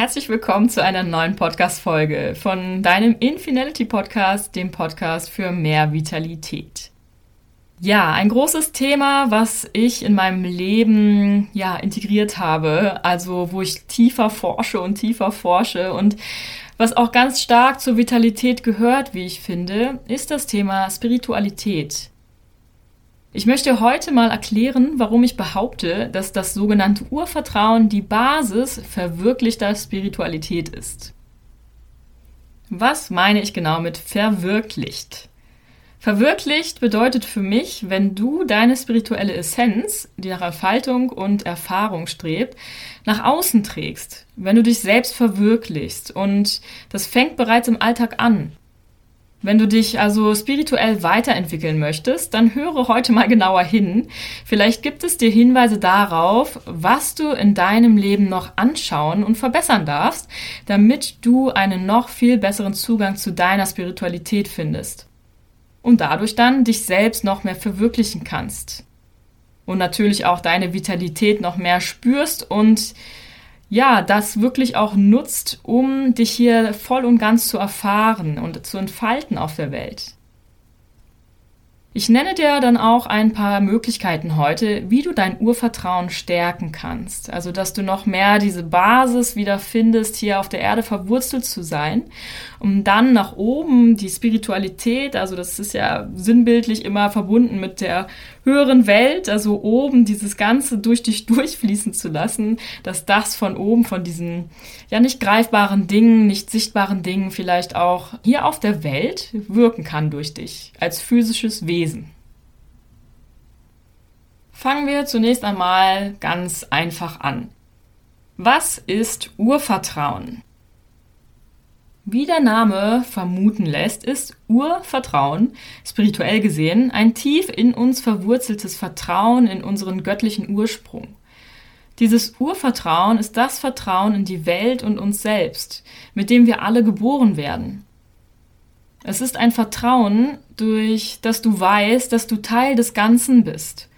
herzlich willkommen zu einer neuen Podcast-Folge von deinem Infinity Podcast, dem Podcast für mehr Vitalität. Ja, ein großes Thema, was ich in meinem Leben ja integriert habe, also wo ich tiefer forsche und tiefer forsche und was auch ganz stark zur Vitalität gehört, wie ich finde, ist das Thema Spiritualität. Ich möchte heute mal erklären, warum ich behaupte, dass das sogenannte Urvertrauen die Basis verwirklichter Spiritualität ist. Was meine ich genau mit verwirklicht? Verwirklicht bedeutet für mich, wenn du deine spirituelle Essenz, die nach Erfaltung und Erfahrung strebt, nach außen trägst, wenn du dich selbst verwirklichst. Und das fängt bereits im Alltag an. Wenn du dich also spirituell weiterentwickeln möchtest, dann höre heute mal genauer hin. Vielleicht gibt es dir Hinweise darauf, was du in deinem Leben noch anschauen und verbessern darfst, damit du einen noch viel besseren Zugang zu deiner Spiritualität findest und dadurch dann dich selbst noch mehr verwirklichen kannst. Und natürlich auch deine Vitalität noch mehr spürst und ja, das wirklich auch nutzt, um dich hier voll und ganz zu erfahren und zu entfalten auf der Welt. Ich nenne dir dann auch ein paar Möglichkeiten heute, wie du dein Urvertrauen stärken kannst. Also, dass du noch mehr diese Basis wieder findest, hier auf der Erde verwurzelt zu sein, um dann nach oben die Spiritualität, also das ist ja sinnbildlich immer verbunden mit der höheren Welt, also oben dieses Ganze durch dich durchfließen zu lassen, dass das von oben, von diesen ja nicht greifbaren Dingen, nicht sichtbaren Dingen vielleicht auch hier auf der Welt wirken kann durch dich als physisches Wesen. Fangen wir zunächst einmal ganz einfach an. Was ist Urvertrauen? Wie der Name vermuten lässt, ist Urvertrauen, spirituell gesehen, ein tief in uns verwurzeltes Vertrauen in unseren göttlichen Ursprung. Dieses Urvertrauen ist das Vertrauen in die Welt und uns selbst, mit dem wir alle geboren werden. Es ist ein Vertrauen, durch das du weißt, dass du Teil des Ganzen bist.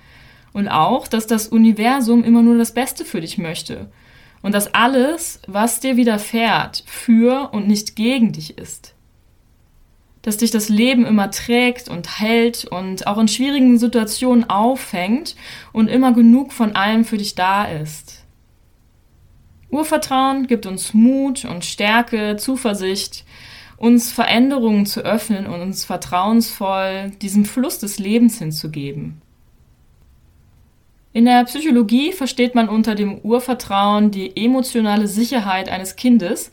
Und auch, dass das Universum immer nur das Beste für dich möchte und dass alles, was dir widerfährt, für und nicht gegen dich ist. Dass dich das Leben immer trägt und hält und auch in schwierigen Situationen auffängt und immer genug von allem für dich da ist. Urvertrauen gibt uns Mut und Stärke, Zuversicht, uns Veränderungen zu öffnen und uns vertrauensvoll diesem Fluss des Lebens hinzugeben. In der Psychologie versteht man unter dem Urvertrauen die emotionale Sicherheit eines Kindes,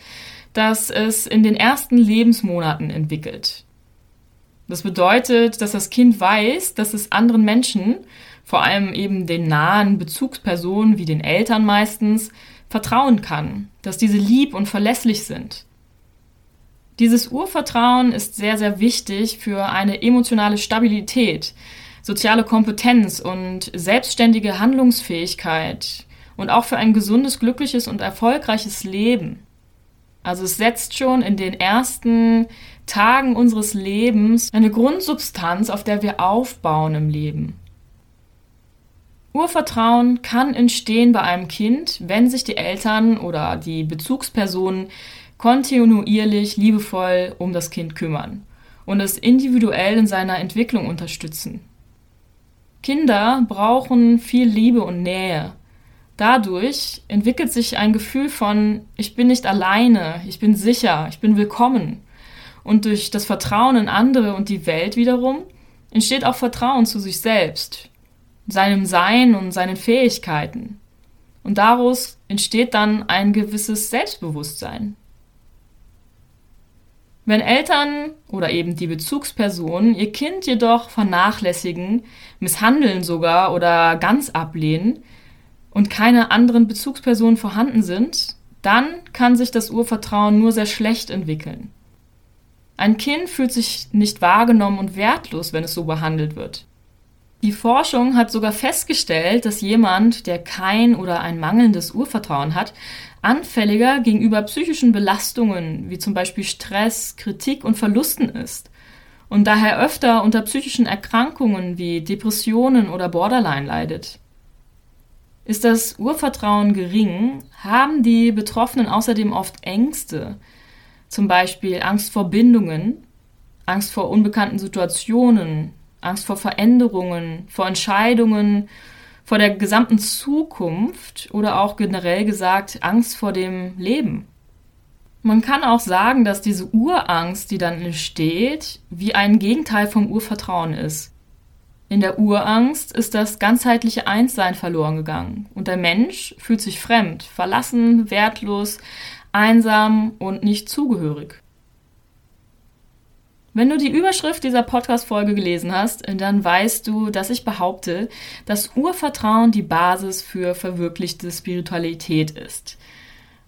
das es in den ersten Lebensmonaten entwickelt. Das bedeutet, dass das Kind weiß, dass es anderen Menschen, vor allem eben den nahen Bezugspersonen wie den Eltern meistens, vertrauen kann, dass diese lieb und verlässlich sind. Dieses Urvertrauen ist sehr, sehr wichtig für eine emotionale Stabilität, soziale Kompetenz und selbstständige Handlungsfähigkeit und auch für ein gesundes, glückliches und erfolgreiches Leben. Also es setzt schon in den ersten Tagen unseres Lebens eine Grundsubstanz, auf der wir aufbauen im Leben. Urvertrauen kann entstehen bei einem Kind, wenn sich die Eltern oder die Bezugspersonen kontinuierlich liebevoll um das Kind kümmern und es individuell in seiner Entwicklung unterstützen. Kinder brauchen viel Liebe und Nähe. Dadurch entwickelt sich ein Gefühl von, ich bin nicht alleine, ich bin sicher, ich bin willkommen. Und durch das Vertrauen in andere und die Welt wiederum entsteht auch Vertrauen zu sich selbst, seinem Sein und seinen Fähigkeiten. Und daraus entsteht dann ein gewisses Selbstbewusstsein. Wenn Eltern oder eben die Bezugspersonen ihr Kind jedoch vernachlässigen, misshandeln sogar oder ganz ablehnen und keine anderen Bezugspersonen vorhanden sind, dann kann sich das Urvertrauen nur sehr schlecht entwickeln. Ein Kind fühlt sich nicht wahrgenommen und wertlos, wenn es so behandelt wird. Die Forschung hat sogar festgestellt, dass jemand, der kein oder ein mangelndes Urvertrauen hat, anfälliger gegenüber psychischen Belastungen wie zum Beispiel Stress, Kritik und Verlusten ist und daher öfter unter psychischen Erkrankungen wie Depressionen oder Borderline leidet. Ist das Urvertrauen gering, haben die Betroffenen außerdem oft Ängste, zum Beispiel Angst vor Bindungen, Angst vor unbekannten Situationen, Angst vor Veränderungen, vor Entscheidungen, vor der gesamten Zukunft oder auch generell gesagt Angst vor dem Leben. Man kann auch sagen, dass diese Urangst, die dann entsteht, wie ein Gegenteil vom Urvertrauen ist. In der Urangst ist das ganzheitliche Einssein verloren gegangen und der Mensch fühlt sich fremd, verlassen, wertlos, einsam und nicht zugehörig. Wenn du die Überschrift dieser Podcast-Folge gelesen hast, dann weißt du, dass ich behaupte, dass Urvertrauen die Basis für verwirklichte Spiritualität ist.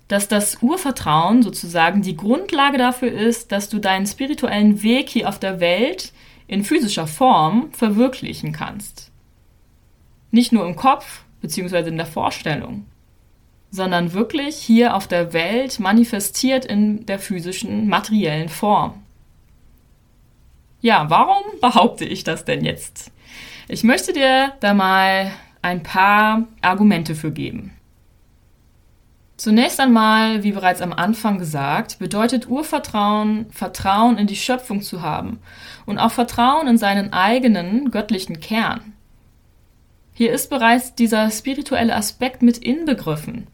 Dass das Urvertrauen sozusagen die Grundlage dafür ist, dass du deinen spirituellen Weg hier auf der Welt in physischer Form verwirklichen kannst. Nicht nur im Kopf bzw. in der Vorstellung, sondern wirklich hier auf der Welt manifestiert in der physischen, materiellen Form. Ja, warum behaupte ich das denn jetzt? Ich möchte dir da mal ein paar Argumente für geben. Zunächst einmal, wie bereits am Anfang gesagt, bedeutet Urvertrauen, Vertrauen in die Schöpfung zu haben und auch Vertrauen in seinen eigenen göttlichen Kern. Hier ist bereits dieser spirituelle Aspekt mit inbegriffen.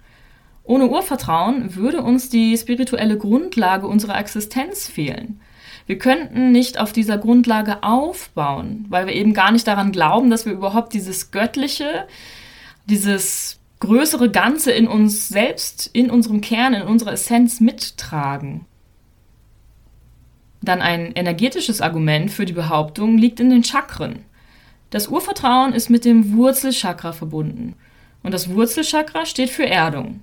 Ohne Urvertrauen würde uns die spirituelle Grundlage unserer Existenz fehlen. Wir könnten nicht auf dieser Grundlage aufbauen, weil wir eben gar nicht daran glauben, dass wir überhaupt dieses Göttliche, dieses größere Ganze in uns selbst, in unserem Kern, in unserer Essenz mittragen. Dann ein energetisches Argument für die Behauptung liegt in den Chakren. Das Urvertrauen ist mit dem Wurzelchakra verbunden. Und das Wurzelchakra steht für Erdung.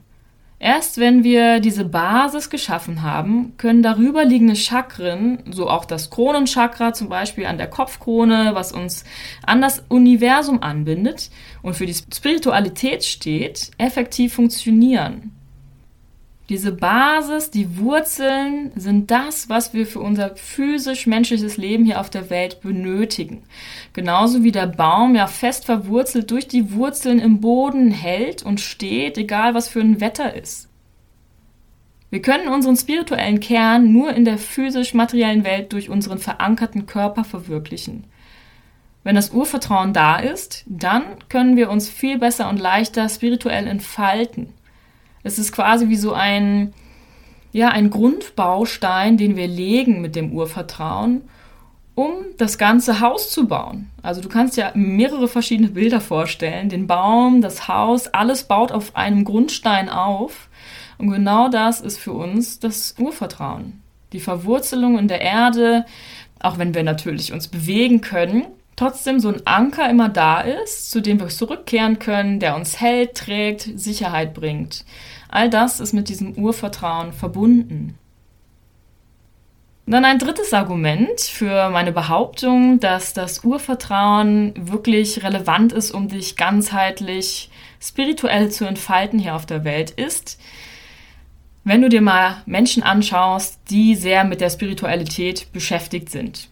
Erst wenn wir diese Basis geschaffen haben, können darüber liegende Chakren, so auch das Kronenchakra zum Beispiel an der Kopfkrone, was uns an das Universum anbindet und für die Spiritualität steht, effektiv funktionieren. Diese Basis, die Wurzeln sind das, was wir für unser physisch-menschliches Leben hier auf der Welt benötigen. Genauso wie der Baum ja fest verwurzelt durch die Wurzeln im Boden hält und steht, egal was für ein Wetter ist. Wir können unseren spirituellen Kern nur in der physisch-materiellen Welt durch unseren verankerten Körper verwirklichen. Wenn das Urvertrauen da ist, dann können wir uns viel besser und leichter spirituell entfalten. Es ist quasi wie so ein, ja, ein Grundbaustein, den wir legen mit dem Urvertrauen, um das ganze Haus zu bauen. Also du kannst ja mehrere verschiedene Bilder vorstellen. Den Baum, das Haus, alles baut auf einem Grundstein auf. Und genau das ist für uns das Urvertrauen. Die Verwurzelung in der Erde, auch wenn wir natürlich uns bewegen können, trotzdem so ein Anker immer da ist, zu dem wir zurückkehren können, der uns hält, trägt, Sicherheit bringt. All das ist mit diesem Urvertrauen verbunden. Dann ein drittes Argument für meine Behauptung, dass das Urvertrauen wirklich relevant ist, um dich ganzheitlich spirituell zu entfalten hier auf der Welt, ist, wenn du dir mal Menschen anschaust, die sehr mit der Spiritualität beschäftigt sind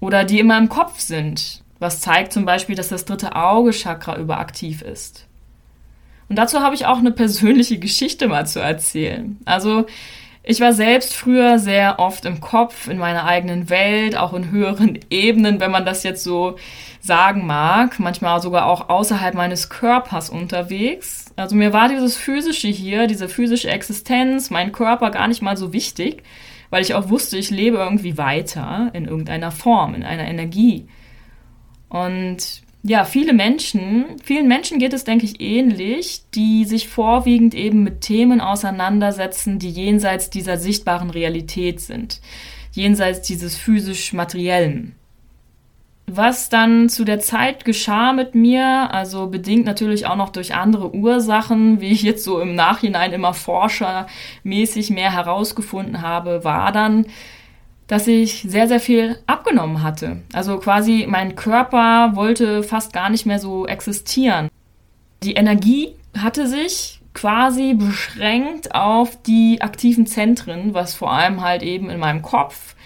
oder die immer im Kopf sind, was zeigt zum Beispiel, dass das dritte Auge-Chakra überaktiv ist. Und dazu habe ich auch eine persönliche Geschichte mal zu erzählen. Also ich war selbst früher sehr oft im Kopf, in meiner eigenen Welt, auch in höheren Ebenen, wenn man das jetzt so sagen mag, manchmal sogar auch außerhalb meines Körpers unterwegs. Also mir war dieses physische hier, diese physische Existenz, mein Körper gar nicht mal so wichtig, weil ich auch wusste, ich lebe irgendwie weiter in irgendeiner Form, in einer Energie. Und ja, viele Menschen, vielen Menschen geht es, denke ich, ähnlich, die sich vorwiegend eben mit Themen auseinandersetzen, die jenseits dieser sichtbaren Realität sind, jenseits dieses physisch-materiellen. Was dann zu der Zeit geschah mit mir, also bedingt natürlich auch noch durch andere Ursachen, wie ich jetzt so im Nachhinein immer forschermäßig mehr herausgefunden habe, war dann, dass ich sehr, sehr viel abgenommen hatte. Also quasi mein Körper wollte fast gar nicht mehr so existieren. Die Energie hatte sich quasi beschränkt auf die aktiven Zentren, was vor allem halt eben in meinem Kopf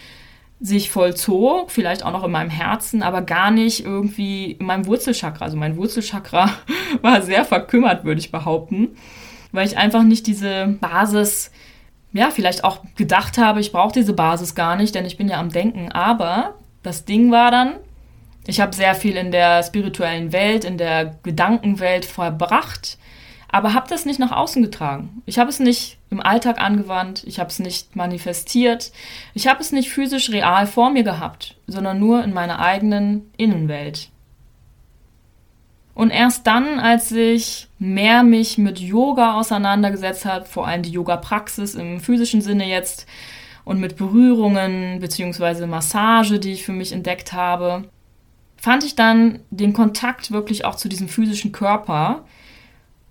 sich vollzog, vielleicht auch noch in meinem Herzen, aber gar nicht irgendwie in meinem Wurzelchakra. Also mein Wurzelchakra war sehr verkümmert, würde ich behaupten, weil ich einfach nicht diese Basis, ja, vielleicht auch gedacht habe, ich brauche diese Basis gar nicht, denn ich bin ja am Denken. Aber das Ding war dann, ich habe sehr viel in der spirituellen Welt, in der Gedankenwelt verbracht aber habe das nicht nach außen getragen. Ich habe es nicht im Alltag angewandt, ich habe es nicht manifestiert, ich habe es nicht physisch real vor mir gehabt, sondern nur in meiner eigenen Innenwelt. Und erst dann, als ich mehr mich mit Yoga auseinandergesetzt habe, vor allem die Yoga-Praxis im physischen Sinne jetzt und mit Berührungen bzw. Massage, die ich für mich entdeckt habe, fand ich dann den Kontakt wirklich auch zu diesem physischen Körper,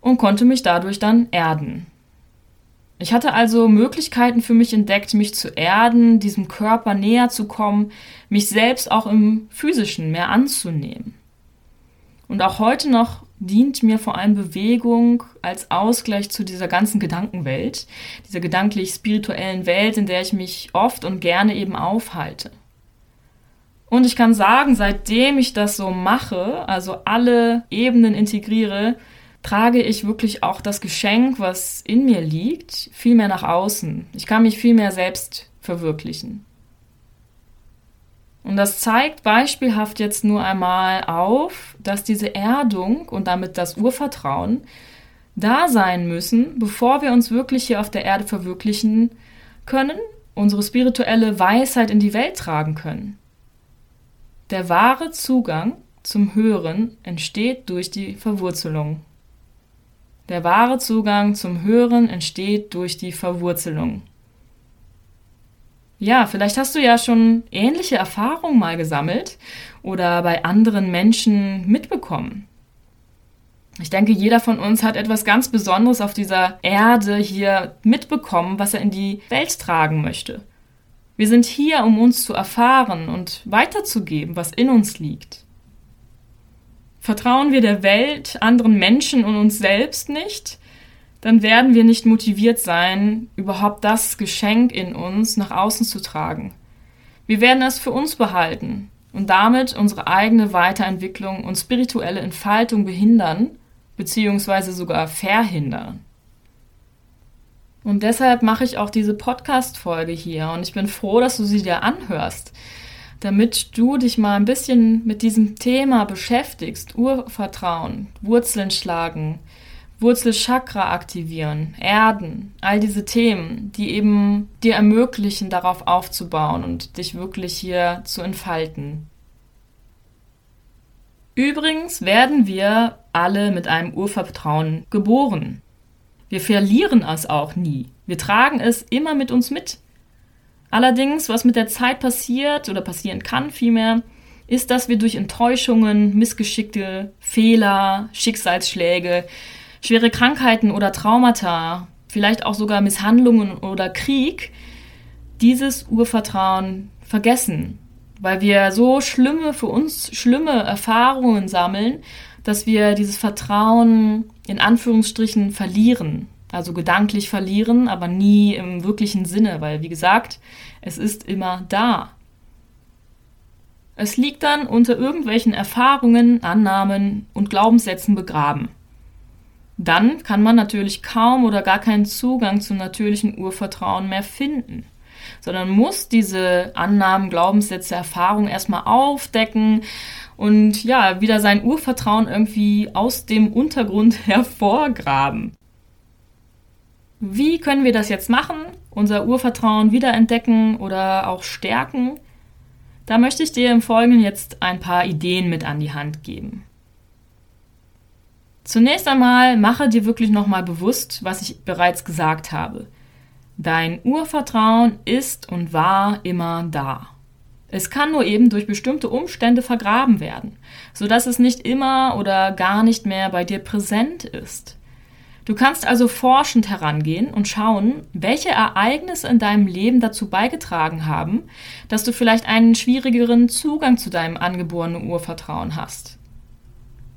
und konnte mich dadurch dann erden. Ich hatte also Möglichkeiten für mich entdeckt, mich zu erden, diesem Körper näher zu kommen, mich selbst auch im physischen mehr anzunehmen. Und auch heute noch dient mir vor allem Bewegung als Ausgleich zu dieser ganzen Gedankenwelt, dieser gedanklich-spirituellen Welt, in der ich mich oft und gerne eben aufhalte. Und ich kann sagen, seitdem ich das so mache, also alle Ebenen integriere, trage ich wirklich auch das Geschenk, was in mir liegt, viel mehr nach außen. Ich kann mich viel mehr selbst verwirklichen. Und das zeigt beispielhaft jetzt nur einmal auf, dass diese Erdung und damit das Urvertrauen da sein müssen, bevor wir uns wirklich hier auf der Erde verwirklichen können, unsere spirituelle Weisheit in die Welt tragen können. Der wahre Zugang zum Hören entsteht durch die Verwurzelung. Der wahre Zugang zum Hören entsteht durch die Verwurzelung. Ja, vielleicht hast du ja schon ähnliche Erfahrungen mal gesammelt oder bei anderen Menschen mitbekommen. Ich denke, jeder von uns hat etwas ganz Besonderes auf dieser Erde hier mitbekommen, was er in die Welt tragen möchte. Wir sind hier, um uns zu erfahren und weiterzugeben, was in uns liegt. Vertrauen wir der Welt, anderen Menschen und uns selbst nicht, dann werden wir nicht motiviert sein, überhaupt das Geschenk in uns nach außen zu tragen. Wir werden es für uns behalten und damit unsere eigene Weiterentwicklung und spirituelle Entfaltung behindern bzw. sogar verhindern. Und deshalb mache ich auch diese Podcast-Folge hier und ich bin froh, dass du sie dir anhörst damit du dich mal ein bisschen mit diesem Thema beschäftigst. Urvertrauen, Wurzeln schlagen, Wurzelchakra aktivieren, Erden, all diese Themen, die eben dir ermöglichen, darauf aufzubauen und dich wirklich hier zu entfalten. Übrigens werden wir alle mit einem Urvertrauen geboren. Wir verlieren es auch nie. Wir tragen es immer mit uns mit. Allerdings, was mit der Zeit passiert oder passieren kann vielmehr, ist, dass wir durch Enttäuschungen, Missgeschickte, Fehler, Schicksalsschläge, schwere Krankheiten oder Traumata, vielleicht auch sogar Misshandlungen oder Krieg, dieses Urvertrauen vergessen, weil wir so schlimme, für uns schlimme Erfahrungen sammeln, dass wir dieses Vertrauen in Anführungsstrichen verlieren. Also gedanklich verlieren, aber nie im wirklichen Sinne, weil wie gesagt, es ist immer da. Es liegt dann unter irgendwelchen Erfahrungen, Annahmen und Glaubenssätzen begraben. Dann kann man natürlich kaum oder gar keinen Zugang zum natürlichen Urvertrauen mehr finden, sondern muss diese Annahmen, Glaubenssätze, Erfahrungen erstmal aufdecken und ja, wieder sein Urvertrauen irgendwie aus dem Untergrund hervorgraben. Wie können wir das jetzt machen? Unser Urvertrauen wiederentdecken oder auch stärken? Da möchte ich dir im Folgenden jetzt ein paar Ideen mit an die Hand geben. Zunächst einmal mache dir wirklich nochmal bewusst, was ich bereits gesagt habe. Dein Urvertrauen ist und war immer da. Es kann nur eben durch bestimmte Umstände vergraben werden, sodass es nicht immer oder gar nicht mehr bei dir präsent ist. Du kannst also forschend herangehen und schauen, welche Ereignisse in deinem Leben dazu beigetragen haben, dass du vielleicht einen schwierigeren Zugang zu deinem angeborenen Urvertrauen hast.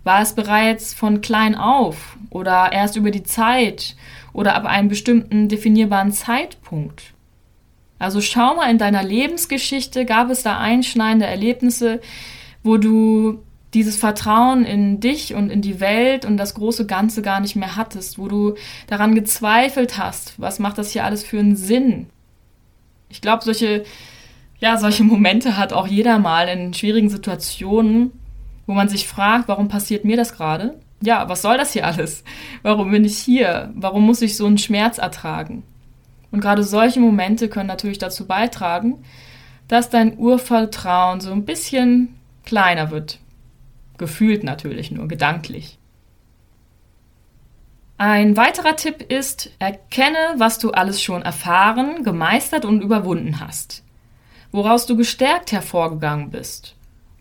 War es bereits von klein auf oder erst über die Zeit oder ab einem bestimmten definierbaren Zeitpunkt? Also schau mal in deiner Lebensgeschichte, gab es da einschneidende Erlebnisse, wo du dieses Vertrauen in dich und in die Welt und das große Ganze gar nicht mehr hattest, wo du daran gezweifelt hast, was macht das hier alles für einen Sinn? Ich glaube, solche, ja, solche Momente hat auch jeder mal in schwierigen Situationen, wo man sich fragt, warum passiert mir das gerade? Ja, was soll das hier alles? Warum bin ich hier? Warum muss ich so einen Schmerz ertragen? Und gerade solche Momente können natürlich dazu beitragen, dass dein Urvertrauen so ein bisschen kleiner wird. Gefühlt natürlich nur, gedanklich. Ein weiterer Tipp ist, erkenne, was du alles schon erfahren, gemeistert und überwunden hast. Woraus du gestärkt hervorgegangen bist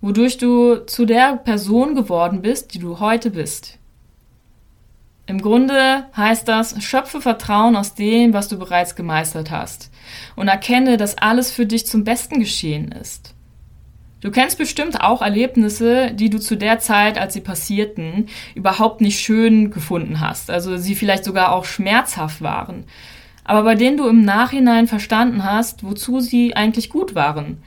wodurch du zu der Person geworden bist, die du heute bist. Im Grunde heißt das, schöpfe Vertrauen aus dem, was du bereits gemeistert hast und erkenne, dass alles für dich zum Besten geschehen ist. Du kennst bestimmt auch Erlebnisse, die du zu der Zeit, als sie passierten, überhaupt nicht schön gefunden hast, also sie vielleicht sogar auch schmerzhaft waren, aber bei denen du im Nachhinein verstanden hast, wozu sie eigentlich gut waren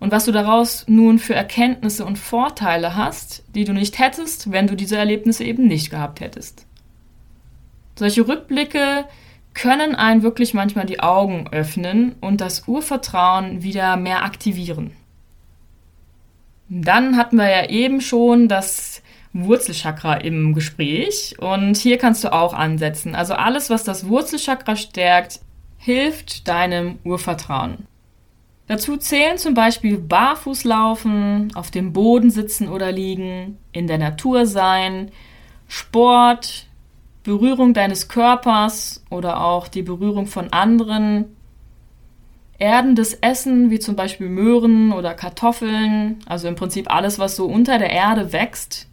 und was du daraus nun für Erkenntnisse und Vorteile hast, die du nicht hättest, wenn du diese Erlebnisse eben nicht gehabt hättest. Solche Rückblicke können einen wirklich manchmal die Augen öffnen und das Urvertrauen wieder mehr aktivieren. Dann hatten wir ja eben schon das Wurzelchakra im Gespräch und hier kannst du auch ansetzen. Also alles, was das Wurzelchakra stärkt, hilft deinem Urvertrauen. Dazu zählen zum Beispiel barfuß laufen, auf dem Boden sitzen oder liegen, in der Natur sein, Sport, Berührung deines Körpers oder auch die Berührung von anderen, erdendes Essen wie zum Beispiel Möhren oder Kartoffeln, also im Prinzip alles, was so unter der Erde wächst,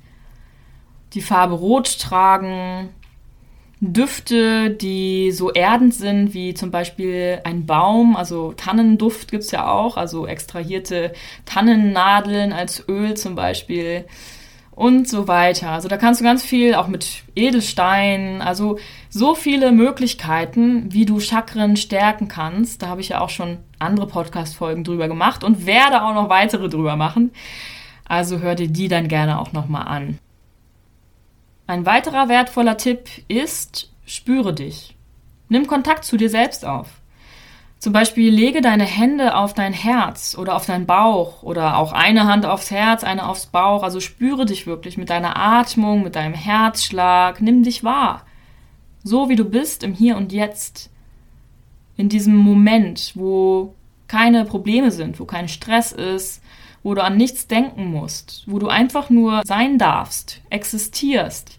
die Farbe Rot tragen, Düfte, die so erdend sind, wie zum Beispiel ein Baum, also Tannenduft gibt es ja auch, also extrahierte Tannennadeln als Öl zum Beispiel und so weiter. Also da kannst du ganz viel auch mit Edelsteinen, also so viele Möglichkeiten, wie du Chakren stärken kannst. Da habe ich ja auch schon andere Podcast-Folgen drüber gemacht und werde auch noch weitere drüber machen. Also hör dir die dann gerne auch nochmal an. Ein weiterer wertvoller Tipp ist, spüre dich. Nimm Kontakt zu dir selbst auf. Zum Beispiel lege deine Hände auf dein Herz oder auf deinen Bauch oder auch eine Hand aufs Herz, eine aufs Bauch. Also spüre dich wirklich mit deiner Atmung, mit deinem Herzschlag. Nimm dich wahr. So wie du bist im Hier und Jetzt. In diesem Moment, wo keine Probleme sind, wo kein Stress ist, wo du an nichts denken musst, wo du einfach nur sein darfst, existierst.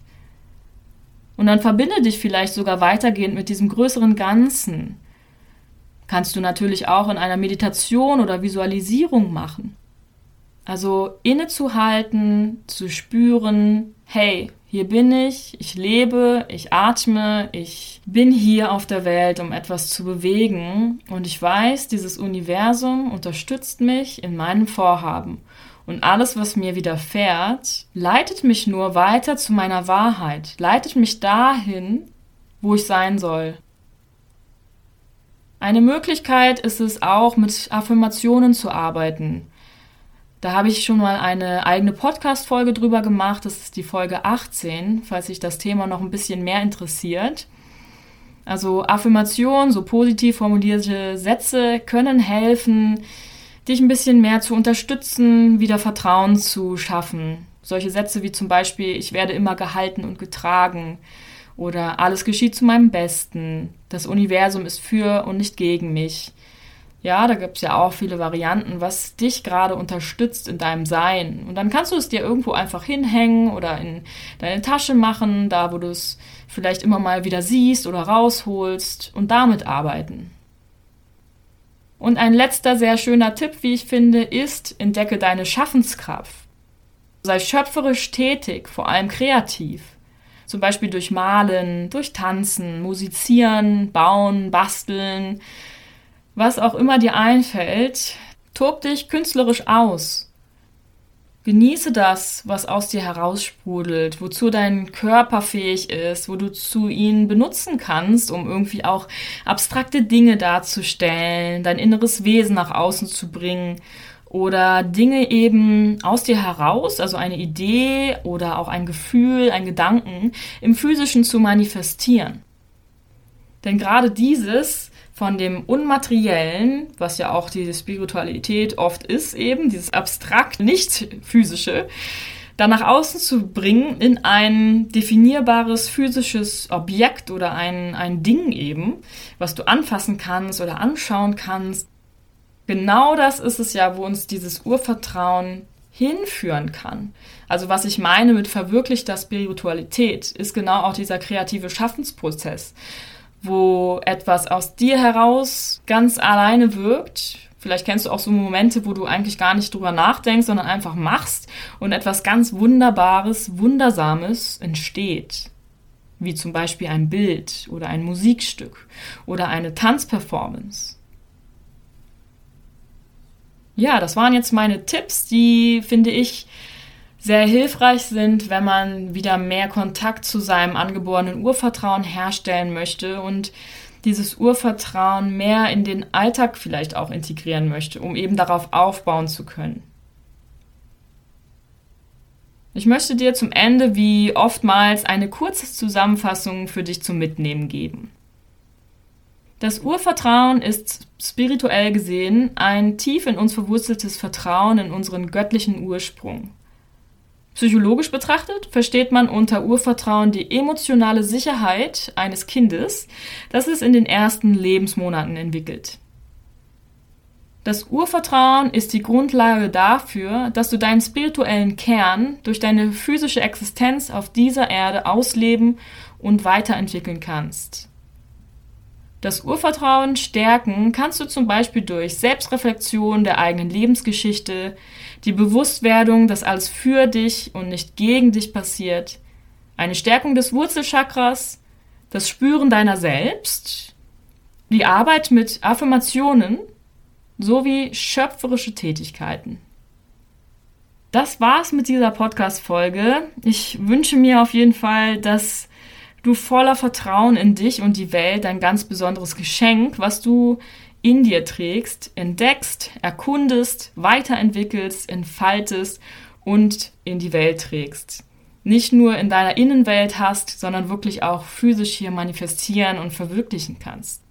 Und dann verbinde dich vielleicht sogar weitergehend mit diesem größeren Ganzen. Kannst du natürlich auch in einer Meditation oder Visualisierung machen. Also innezuhalten, zu spüren, hey, hier bin ich, ich lebe, ich atme, ich bin hier auf der Welt, um etwas zu bewegen und ich weiß, dieses Universum unterstützt mich in meinem Vorhaben und alles, was mir widerfährt, leitet mich nur weiter zu meiner Wahrheit, leitet mich dahin, wo ich sein soll. Eine Möglichkeit ist es auch, mit Affirmationen zu arbeiten. Da habe ich schon mal eine eigene Podcast-Folge drüber gemacht. Das ist die Folge 18, falls sich das Thema noch ein bisschen mehr interessiert. Also Affirmationen, so positiv formulierte Sätze können helfen, dich ein bisschen mehr zu unterstützen, wieder Vertrauen zu schaffen. Solche Sätze wie zum Beispiel, ich werde immer gehalten und getragen oder alles geschieht zu meinem Besten, das Universum ist für und nicht gegen mich. Ja, da gibt es ja auch viele Varianten, was dich gerade unterstützt in deinem Sein. Und dann kannst du es dir irgendwo einfach hinhängen oder in deine Tasche machen, da wo du es vielleicht immer mal wieder siehst oder rausholst und damit arbeiten. Und ein letzter sehr schöner Tipp, wie ich finde, ist, entdecke deine Schaffenskraft. Sei schöpferisch tätig, vor allem kreativ. Zum Beispiel durch Malen, durch Tanzen, Musizieren, Bauen, Basteln, was auch immer dir einfällt, tob dich künstlerisch aus. Genieße das, was aus dir heraussprudelt, wozu dein Körper fähig ist, wo du zu ihn benutzen kannst, um irgendwie auch abstrakte Dinge darzustellen, dein inneres Wesen nach außen zu bringen oder Dinge eben aus dir heraus, also eine Idee oder auch ein Gefühl, ein Gedanken im physischen zu manifestieren. Denn gerade dieses von dem Unmateriellen, was ja auch die Spiritualität oft ist, eben dieses abstrakt, nicht physische, dann nach außen zu bringen in ein definierbares physisches Objekt oder ein, ein Ding eben, was du anfassen kannst oder anschauen kannst. Genau das ist es ja, wo uns dieses Urvertrauen hinführen kann. Also was ich meine mit verwirklichter Spiritualität, ist genau auch dieser kreative Schaffensprozess wo etwas aus dir heraus ganz alleine wirkt. Vielleicht kennst du auch so Momente, wo du eigentlich gar nicht drüber nachdenkst, sondern einfach machst und etwas ganz Wunderbares, Wundersames entsteht. Wie zum Beispiel ein Bild oder ein Musikstück oder eine Tanzperformance. Ja, das waren jetzt meine Tipps, die finde ich sehr hilfreich sind, wenn man wieder mehr Kontakt zu seinem angeborenen Urvertrauen herstellen möchte und dieses Urvertrauen mehr in den Alltag vielleicht auch integrieren möchte, um eben darauf aufbauen zu können. Ich möchte dir zum Ende wie oftmals eine kurze Zusammenfassung für dich zum Mitnehmen geben. Das Urvertrauen ist spirituell gesehen ein tief in uns verwurzeltes Vertrauen in unseren göttlichen Ursprung. Psychologisch betrachtet versteht man unter Urvertrauen die emotionale Sicherheit eines Kindes, das es in den ersten Lebensmonaten entwickelt. Das Urvertrauen ist die Grundlage dafür, dass du deinen spirituellen Kern durch deine physische Existenz auf dieser Erde ausleben und weiterentwickeln kannst. Das Urvertrauen stärken kannst du zum Beispiel durch Selbstreflexion der eigenen Lebensgeschichte, die Bewusstwerdung, dass alles für dich und nicht gegen dich passiert, eine Stärkung des Wurzelchakras, das Spüren deiner selbst, die Arbeit mit Affirmationen sowie schöpferische Tätigkeiten. Das war's mit dieser Podcast-Folge. Ich wünsche mir auf jeden Fall, dass du voller Vertrauen in dich und die Welt dein ganz besonderes Geschenk, was du in dir trägst, entdeckst, erkundest, weiterentwickelst, entfaltest und in die Welt trägst. Nicht nur in deiner Innenwelt hast, sondern wirklich auch physisch hier manifestieren und verwirklichen kannst.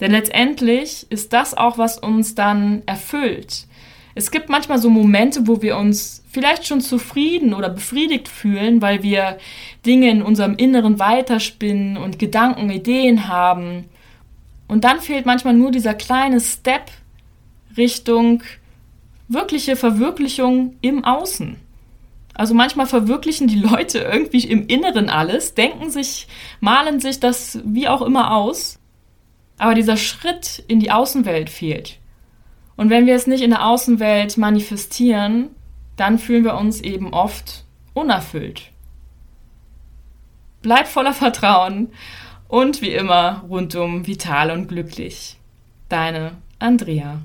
Denn letztendlich ist das auch, was uns dann erfüllt. Es gibt manchmal so Momente, wo wir uns vielleicht schon zufrieden oder befriedigt fühlen, weil wir Dinge in unserem Inneren weiterspinnen und Gedanken, Ideen haben und dann fehlt manchmal nur dieser kleine Step Richtung wirkliche Verwirklichung im Außen. Also manchmal verwirklichen die Leute irgendwie im Inneren alles, denken sich, malen sich das wie auch immer aus, aber dieser Schritt in die Außenwelt fehlt. Und wenn wir es nicht in der Außenwelt manifestieren, dann fühlen wir uns eben oft unerfüllt. Bleib voller Vertrauen und wie immer rundum vital und glücklich. Deine Andrea.